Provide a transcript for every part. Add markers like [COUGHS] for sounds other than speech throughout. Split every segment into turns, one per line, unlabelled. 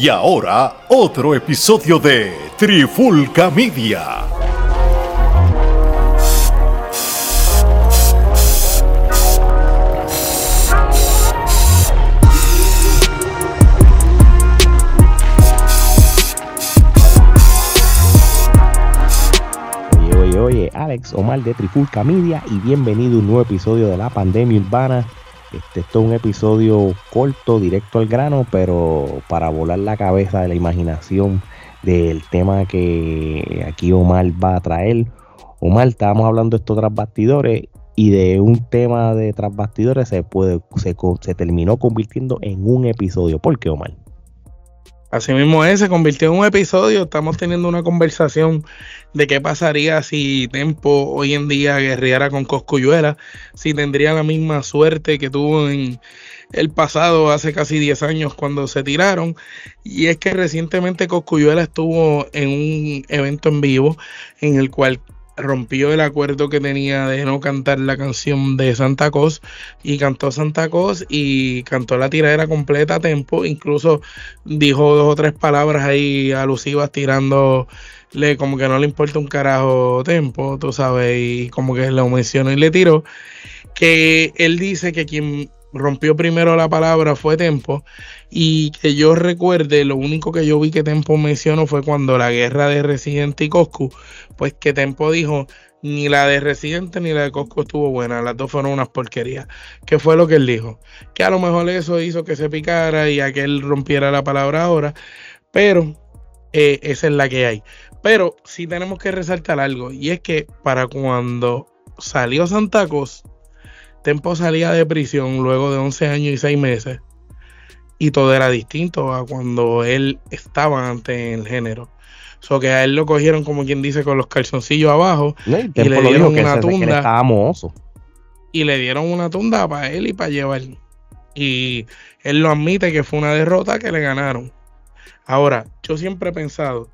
Y ahora, otro episodio de Trifulca Media.
Oye, oye, oye, Alex Omar de Trifulca Media y bienvenido a un nuevo episodio de la pandemia urbana. Este, esto es un episodio corto, directo al grano, pero para volar la cabeza de la imaginación del tema que aquí Omar va a traer. Omar, estábamos hablando de estos tras bastidores y de un tema de tras bastidores se, puede, se, se terminó convirtiendo en un episodio. ¿Por qué, Omar?
Así mismo es, se convirtió en un episodio. Estamos teniendo una conversación de qué pasaría si Tempo hoy en día guerreara con Coscuyuela, si tendría la misma suerte que tuvo en el pasado, hace casi 10 años, cuando se tiraron. Y es que recientemente Coscuyuela estuvo en un evento en vivo en el cual rompió el acuerdo que tenía de no cantar la canción de Santa Cos y cantó Santa Cos y cantó la tiradera completa a tempo, incluso dijo dos o tres palabras ahí alusivas tirándole como que no le importa un carajo tempo, tú sabes, y como que lo mencionó y le tiró, que él dice que quien rompió primero la palabra fue Tempo y que yo recuerde, lo único que yo vi que Tempo mencionó fue cuando la guerra de Residente y Coscu, pues que Tempo dijo ni la de Residente ni la de Coscu estuvo buena, las dos fueron unas porquerías. ¿Qué fue lo que él dijo? Que a lo mejor eso hizo que se picara y a que él rompiera la palabra ahora, pero eh, esa es la que hay. Pero sí tenemos que resaltar algo, y es que para cuando salió Santa Cos, Tempo salía de prisión luego de 11 años y 6 meses, y todo era distinto a cuando él estaba ante el género. So que a él lo cogieron como quien dice con los calzoncillos abajo
¿No? Y
le dieron una
se-
tunda. y le dieron una tunda para él y para llevar. Y él lo admite que fue una derrota que le ganaron. Ahora, yo siempre he pensado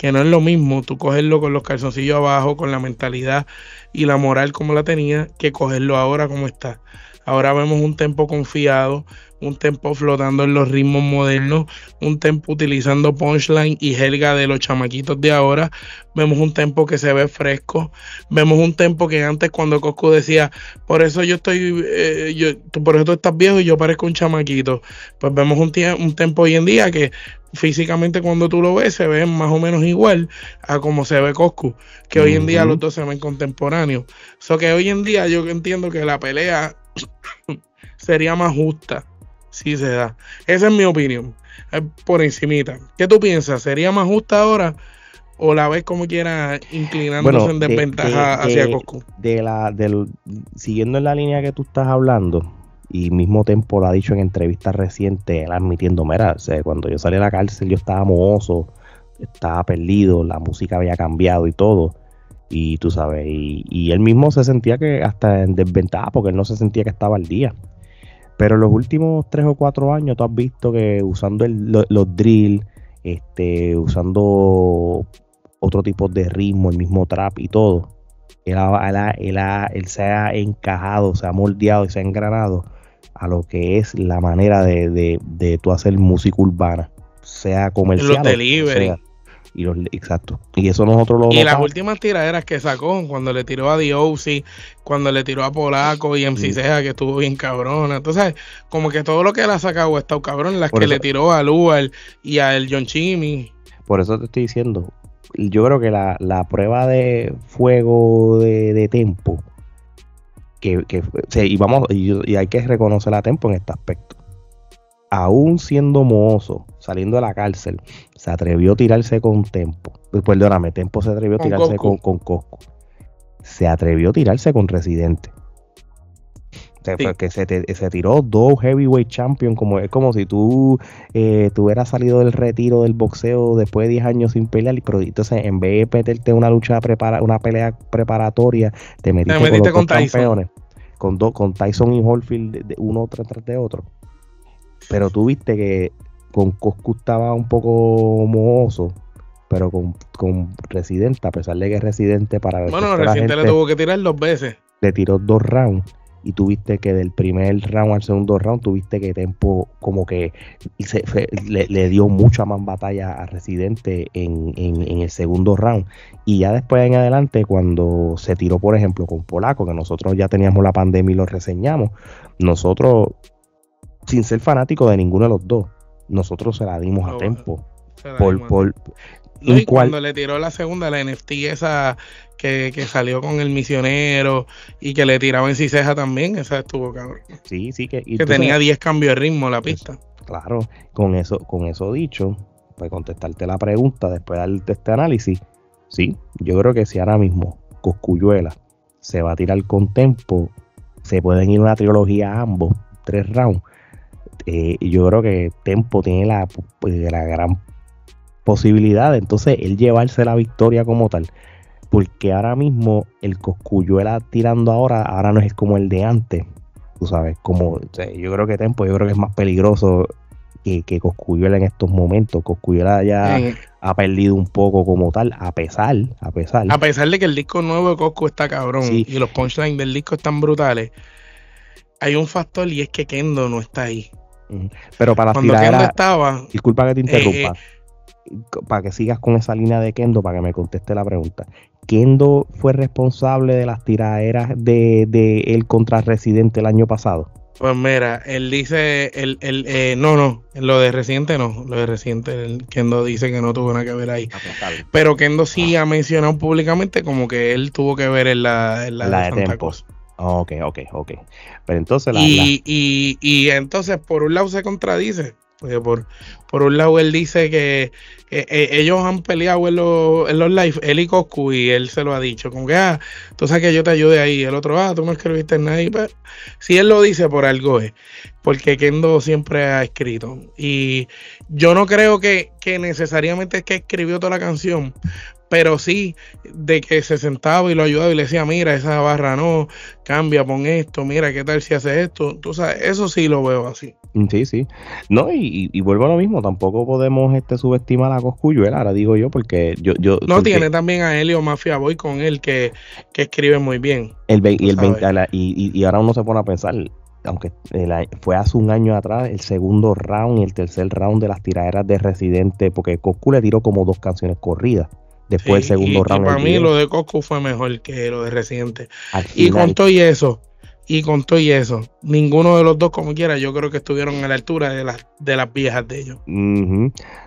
que no es lo mismo tú cogerlo con los calzoncillos abajo, con la mentalidad y la moral como la tenía, que cogerlo ahora como está. Ahora vemos un tempo confiado, un tempo flotando en los ritmos modernos, un tempo utilizando punchline y jerga de los chamaquitos de ahora. Vemos un tempo que se ve fresco. Vemos un tempo que antes cuando Coscu decía, por eso yo estoy, eh, yo, tú, por eso tú estás viejo y yo parezco un chamaquito. Pues vemos un, un tempo hoy en día que físicamente cuando tú lo ves se ve más o menos igual a como se ve Coscu, que hoy en día los dos se ven contemporáneos. So que hoy en día yo entiendo que la pelea [COUGHS] sería más justa si se da. Esa es mi opinión, eh, por encimita. ¿Qué tú piensas? ¿Sería más justa ahora o la ves como quiera inclinándose
Bueno,
en
de-
desventaja
de-
hacia
de-
Coscu?
de la del siguiendo en la línea que tú estás hablando y mismo Tempo lo ha dicho en entrevistas recientes él admitiendo mira cuando yo salí a la cárcel yo estaba mohoso estaba perdido la música había cambiado y todo y tú sabes y, él mismo se sentía que hasta en desventaja porque él no se sentía que estaba al día. Pero en los últimos tres o cuatro años tú has visto que usando el- lo- los drill este usando otro tipo de ritmo el mismo trap y todo él, él se ha encajado, se ha moldeado y se ha engranado a lo que es la manera de, de, de tú hacer música urbana, sea comercial. o
delivery.
sea, y los, exacto. Y eso nosotros lo
Y las últimas tiraderas que sacó, cuando le tiró a D.O.C., cuando le tiró a Polaco y MC. Ceja, que estuvo bien cabrona. Entonces, como que todo lo que él ha sacado ha estado cabrón. Las
Por
que
eso-
le tiró a Lual y a el John Chimmy.
Por eso te estoy diciendo, yo creo que la, la prueba de fuego de, de tempo, que, que y vamos, y, y hay que reconocer a tempo en este aspecto. Aún siendo mozo, saliendo de la cárcel, se atrevió a tirarse con Tempo. Pues, Perdóname, Tempo se atrevió a
Con
tirarse con, con Coscu. Se atrevió a tirarse con Residente.
Sí.
fue que se, te- se tiró dos heavyweight champion, como es como si tú eh, tú hubieras salido del retiro del boxeo después de 10 años sin pelear, pero entonces en vez de meterte en una lucha prepara, una pelea preparatoria, te metiste,
metiste
con, los
con
dos
Tyson.
campeones, con, dos con Tyson y de- de uno tras, tras de otro. Pero tú viste que con Coscu estaba un poco mohoso, pero con, con Residente, a pesar de que es Residente para
Bueno, reciente le tuvo que tirar dos veces.
le tiró dos rounds y tuviste que del primer round al segundo round tuviste que Tempo como que le, dio mucha más batalla a Residente en, en, el segundo round. Y ya después en adelante cuando se tiró por ejemplo con Polaco que nosotros ya teníamos la pandemia y lo reseñamos nosotros sin ser fanáticos de ninguno de los dos nosotros se la dimos a Tempo. por, por,
y cuando le tiró la segunda, la NFT esa que, salió con el misionero y que le tiraba en ciseja también, esa estuvo cabrón.
Sí, sí, que,
que tenía 10 cambios de ritmo la pista.
claro, con eso, con eso dicho, pues contestarte la pregunta después de este análisis, sí, yo creo que si ahora mismo Coscuyuela se va a tirar con tempo, se pueden ir una trilogía ambos, tres rounds. Eh, yo creo que Tempo tiene la, pues, la gran posibilidad de entonces él llevarse la victoria como tal. Porque ahora mismo el Coscuyuela tirando ahora, ahora no es como el de antes. Tú sabes, como yo creo que Tempo, yo creo que es más peligroso que, que Coscuyuela en estos momentos. Coscuyuela ya ha perdido un poco como tal, a pesar, a pesar.
A pesar de que el disco nuevo de Coscu está cabrón y los punchlines del disco están brutales, hay un factor y es que Kendo no está ahí.
Pero para
Cuando Kendo estaba.
Disculpa que te interrumpa. Eh, para que sigas con esa línea de Kendo, para que me conteste la pregunta. ¿Kendo fue responsable de las tiraderas de, de él contra Residente el año pasado?
Pues mira, él dice, el, el, eh, no, no, lo de Residente no, lo de Residente, Kendo dice que no tuvo nada que ver ahí. Ah, pues, Pero Kendo sí ha mencionado públicamente como que él tuvo que ver en la, en la,
de, Santa Ok, ok, ok. Pero entonces
la, y, y, y entonces por un lado se contradice porque por, por un lado él dice que eh, ellos han peleado en los, en live, él y Coscu, y él se lo ha dicho. Como que, ah, tú sabes que yo te ayude ahí. El otro, ah, tú no escribiste nada. Y, pues, si él lo dice, por algo es. Porque Kendo siempre ha escrito. Y yo no creo que, que necesariamente es que escribió toda la canción, pero sí de que se sentaba y lo ayudaba y le decía, mira, esa barra no, cambia, pon esto, mira, qué tal si hace esto. Tú sabes, eso sí lo veo así.
Sí, sí. No, y, y, vuelvo a lo mismo, tampoco podemos este subestimar a Coscuyuela, ahora digo yo, porque yo... yo
no, tiene también a Helio Mafia Boy con él, que, que escribe muy bien.
El y, el y, y, ahora uno se pone a pensar, aunque fue hace un año atrás, el segundo round y el tercer round de las tiraderas de Residente, porque Coscu le tiró como dos canciones corridas después del segundo round.
Y para mí lo de Coscu fue mejor que lo de Residente. Y con todo y eso, y con todo y eso, ninguno de los dos, como quiera, yo creo que estuvieron a la altura de las, de las viejas de ellos.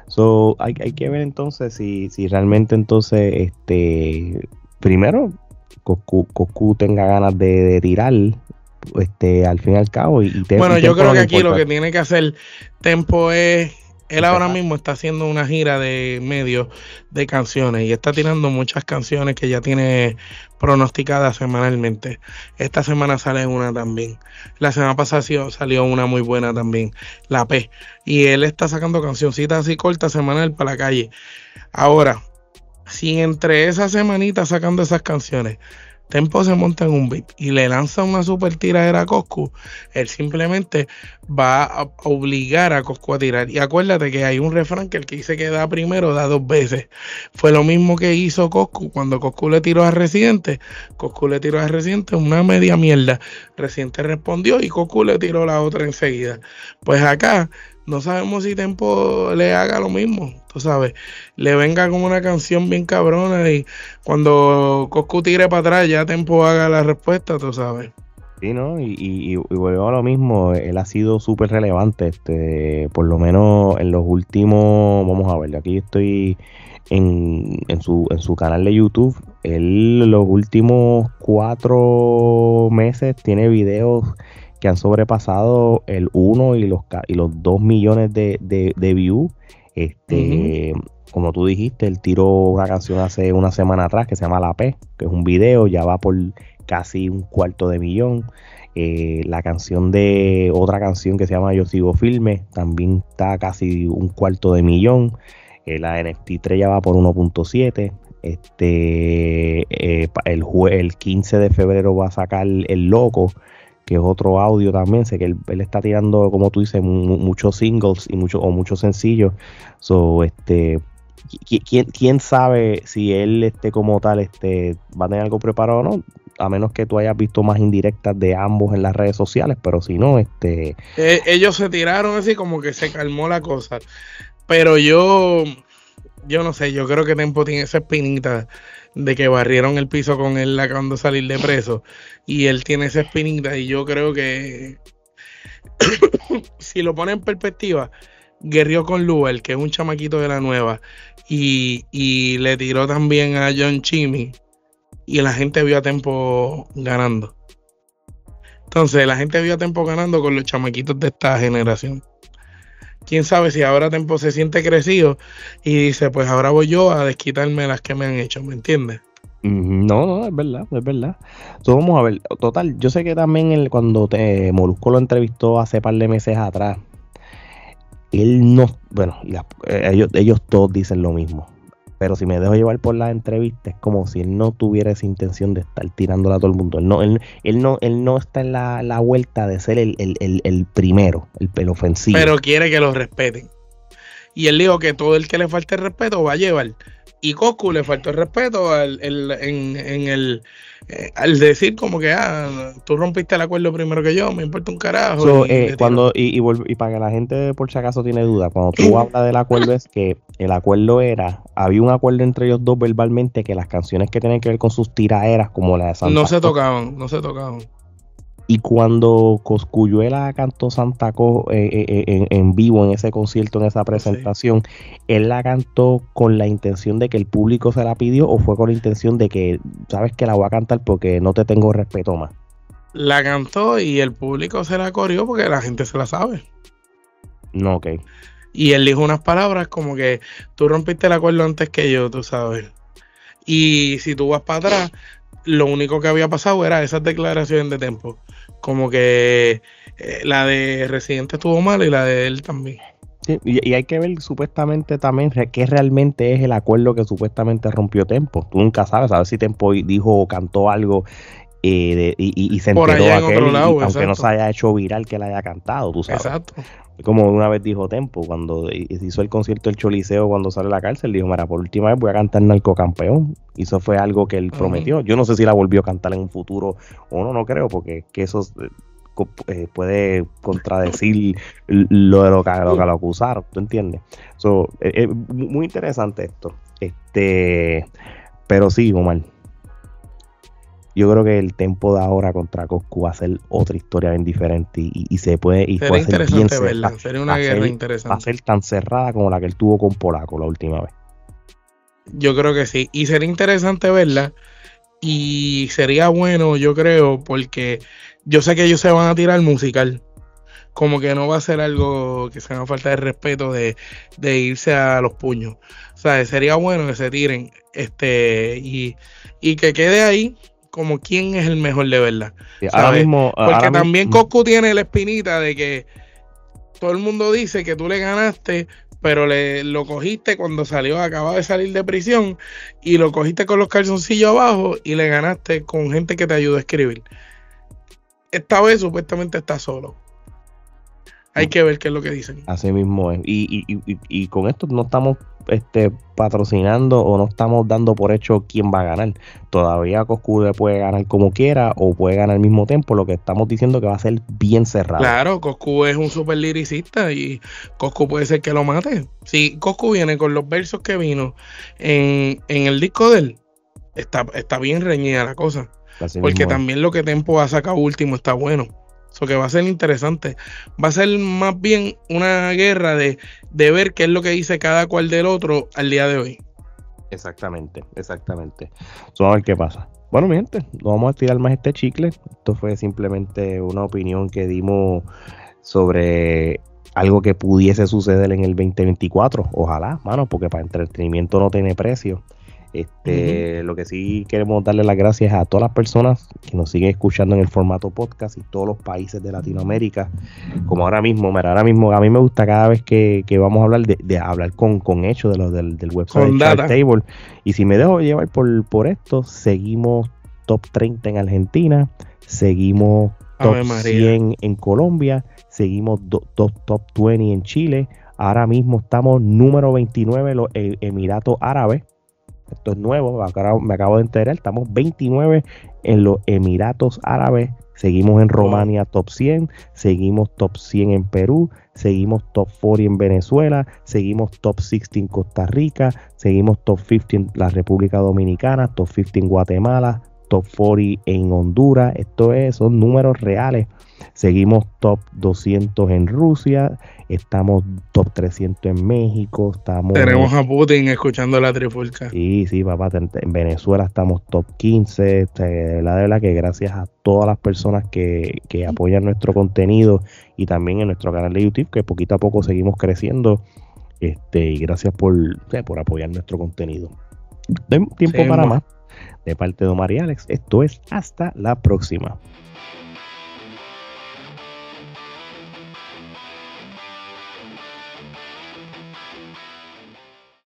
so, hay, hay, que ver entonces si, si realmente entonces, este, primero, Coscu, tenga ganas de, tirar, este, al fin y al cabo. Y,
bueno, yo creo que aquí lo que tiene que hacer Tempo es él ahora mismo está haciendo una gira de medios de canciones y está tirando muchas canciones que ya tiene pronosticadas semanalmente. Esta semana sale una también. La semana pasada salió una muy buena también, La P. Y él está sacando cancioncitas así cortas semanal para la calle. Ahora, si entre esas semanitas sacando esas canciones Tempo se monta en un beat y le lanza una super tiradera a Coscu, él simplemente va a obligar a Coscu a tirar. Y acuérdate que hay un refrán que el que dice que da primero da dos veces. Fue lo mismo que hizo Coscu cuando Coscu le tiró a Residente. Coscu le tiró a Residente una media mierda. Residente respondió y Coscu le tiró la otra enseguida. Pues acá no sabemos si Tempo le haga lo mismo, tú sabes, le venga como una canción bien cabrona y cuando Coscu tire para atrás ya Tempo haga la respuesta, tú sabes.
Sí, ¿no? Y, y, vuelvo a lo mismo, él ha sido súper relevante, este, por lo menos en los últimos, vamos a ver, aquí estoy en, en, su, en su canal de YouTube, él los últimos cuatro meses tiene videos que han sobrepasado el 1 y los, y los 2 millones de, de, views. Este, Como tú dijiste, él tiró una canción hace una semana atrás que se llama La P, que es un video, ya va por casi un cuarto de millón. Eh, la canción de otra canción que se llama Yo Sigo Filme también está casi un cuarto de millón. Eh, la NFT 3 ya va por 1.7. Este, eh, el, el 15 de febrero va a sacar el loco que es otro audio también. Sé que él, está tirando, como tú dices, muchos singles y mucho, o muchos sencillos. So, este, ¿quién, ¿Quién sabe si él este, como tal este, va a tener algo preparado o no? a menos que tú hayas visto más indirectas de ambos en las redes sociales, pero si no, este...
Eh, ellos se tiraron así como que se calmó la cosa, pero yo, yo no sé, yo creo que Tempo tiene esa espinita de que barrieron el piso con él acabando de salir de preso, y él tiene esa espinita, y yo creo que [COUGHS] si lo pone en perspectiva, guerrió con Luel, que es un chamaquito de la nueva, y, y le tiró también a John Chimmy y la gente vio a Tempo ganando. Entonces, la gente vio a Tempo ganando con los chamaquitos de esta generación. Quién sabe si ahora Tempo se siente crecido y dice, pues ahora voy yo a desquitarme las que me han hecho, ¿me entiendes?
No, no, es verdad, es verdad. Entonces, vamos a ver, total, yo sé que también el, cuando te, Molusco lo entrevistó hace par de meses atrás, él no, bueno, eh, ellos, ellos todos dicen lo mismo. Pero si me dejo llevar por la entrevista, es como si él no tuviera esa intención de estar tirándola a todo el mundo. Él no, él, no, él no está en la, vuelta de ser el, primero, el, el, ofensivo.
Pero quiere que lo respeten. Y él dijo que todo el que le falte el respeto va a llevar. Y Goku le faltó el respeto al, en, el eh, al decir como que ah, tú rompiste el acuerdo primero que yo, me importa un carajo.
y, eh, cuando y, y, para que la gente por si acaso tiene duda, cuando tú hablas del acuerdo es que el acuerdo era, había un acuerdo entre ellos dos verbalmente que las canciones que tienen que ver con sus tiraderas como la de
Santa No se tocaban, no se tocaban.
Y cuando Coscuyuela cantó Santa Co eh, eh, eh, en, vivo en ese concierto, en esa presentación, ¿él la cantó con la intención de que el público se la pidió o fue con la intención de que, sabes que la voy a cantar porque no te tengo respeto más?
La cantó y el público se la corrió porque la gente se la sabe.
No, ok.
Y él dijo unas palabras como que tú rompiste el acuerdo antes que yo, tú sabes. Y si tú vas para atrás, lo único que había pasado era esas declaraciones de tiempo. Como que eh, la de Residente estuvo mal y la de él también.
Sí, y, hay que ver supuestamente también qué realmente es el acuerdo que supuestamente rompió Tempo. Tú nunca sabes, a ver si Tempo dijo o cantó algo eh, y, se enteró aquel, aunque no se haya hecho viral que la haya cantado, tú sabes. Exacto. Como una vez dijo Tempo, cuando hizo el concierto del Choliseo cuando sale a la cárcel, dijo, mira, por última vez voy a cantar Narcocampeón. Y eso fue algo que él prometió. Yo no sé si la volvió a cantar en un futuro o no, no creo, porque que eso eh, eh, puede contradecir lo de lo que, lo, que lo acusaron, ¿tú entiendes? So, es muy interesante esto. Este, pero sí, Omar, yo creo que el tempo de ahora contra Coscu va a ser otra historia bien diferente y, se puede y
puede ser bien verla. Sería una guerra interesante.
Va a ser tan cerrada como la que él tuvo con Polaco la última vez.
Yo creo que sí. Y sería interesante verla. Y sería bueno, yo creo, porque yo sé que ellos se van a tirar musical. Como que no va a ser algo que se haga falta de respeto de, de irse a los puños. O sea, sería bueno que se tiren este y, y que quede ahí como quién es el mejor de verdad.
ahora mismo,
Porque también Coscu tiene la espinita de que todo el mundo dice que tú le ganaste, pero le, lo cogiste cuando salió, acababa de salir de prisión, y lo cogiste con los calzoncillos abajo y le ganaste con gente que te ayudó a escribir. Esta vez supuestamente está solo. Hay que ver qué es lo que dicen.
Así mismo es. Y, y, y, y con esto no estamos este, patrocinando o no estamos dando por hecho quién va a ganar. Todavía Coscu puede ganar como quiera o puede ganar al mismo tiempo. Lo que estamos diciendo que va a ser bien cerrado.
Claro, Coscu es un super liricista y Coscu puede ser que lo mate. Si Coscu viene con los versos que vino en, en el disco de él, está, está bien reñida la cosa. porque también lo que Tempo ha sacado último está bueno. Eso que va a ser interesante. Va a ser más bien una guerra de, ver qué es lo que dice cada cual del otro al día de hoy.
Exactamente, exactamente. Vamos a ver qué pasa. Bueno, mi gente, no vamos a tirar más este chicle. Esto fue simplemente una opinión que dimos sobre algo que pudiese suceder en el 2024. Ojalá, mano, porque para entretenimiento no tiene precio. Este, Lo que sí queremos darle las gracias a todas las personas que nos siguen escuchando en el formato podcast y todos los países de Latinoamérica. Como ahora mismo, mira, ahora mismo a mí me gusta cada vez que, vamos a hablar de, hablar con, con hechos de lo, del, del website de Table. Y si me dejo llevar por, por esto, seguimos top 30 en Argentina, seguimos top 100 en Colombia, seguimos top, top 20 en Chile. Ahora mismo estamos número 29 en los Emiratos Árabes esto es nuevo, me acabo de enterar, estamos 29 en los Emiratos Árabes, seguimos en Romania top 100, seguimos top 100 en Perú, seguimos top 40 en Venezuela, seguimos top 60 en Costa Rica, seguimos top 50 en la República Dominicana, top 50 en Guatemala, top 40 en Honduras, esto es, son números reales. Seguimos top 200 en Rusia, estamos top 300 en México, estamos...
Tenemos a Putin escuchando la trifulca.
Sí, sí, papá, en Venezuela estamos top 15, este, la de verdad que gracias a todas las personas que, que apoyan nuestro contenido y también en nuestro canal de YouTube, que poquito a poco seguimos creciendo, este, y gracias por, por apoyar nuestro contenido. Den tiempo para más de parte de Omar y Alex. Esto es hasta la próxima.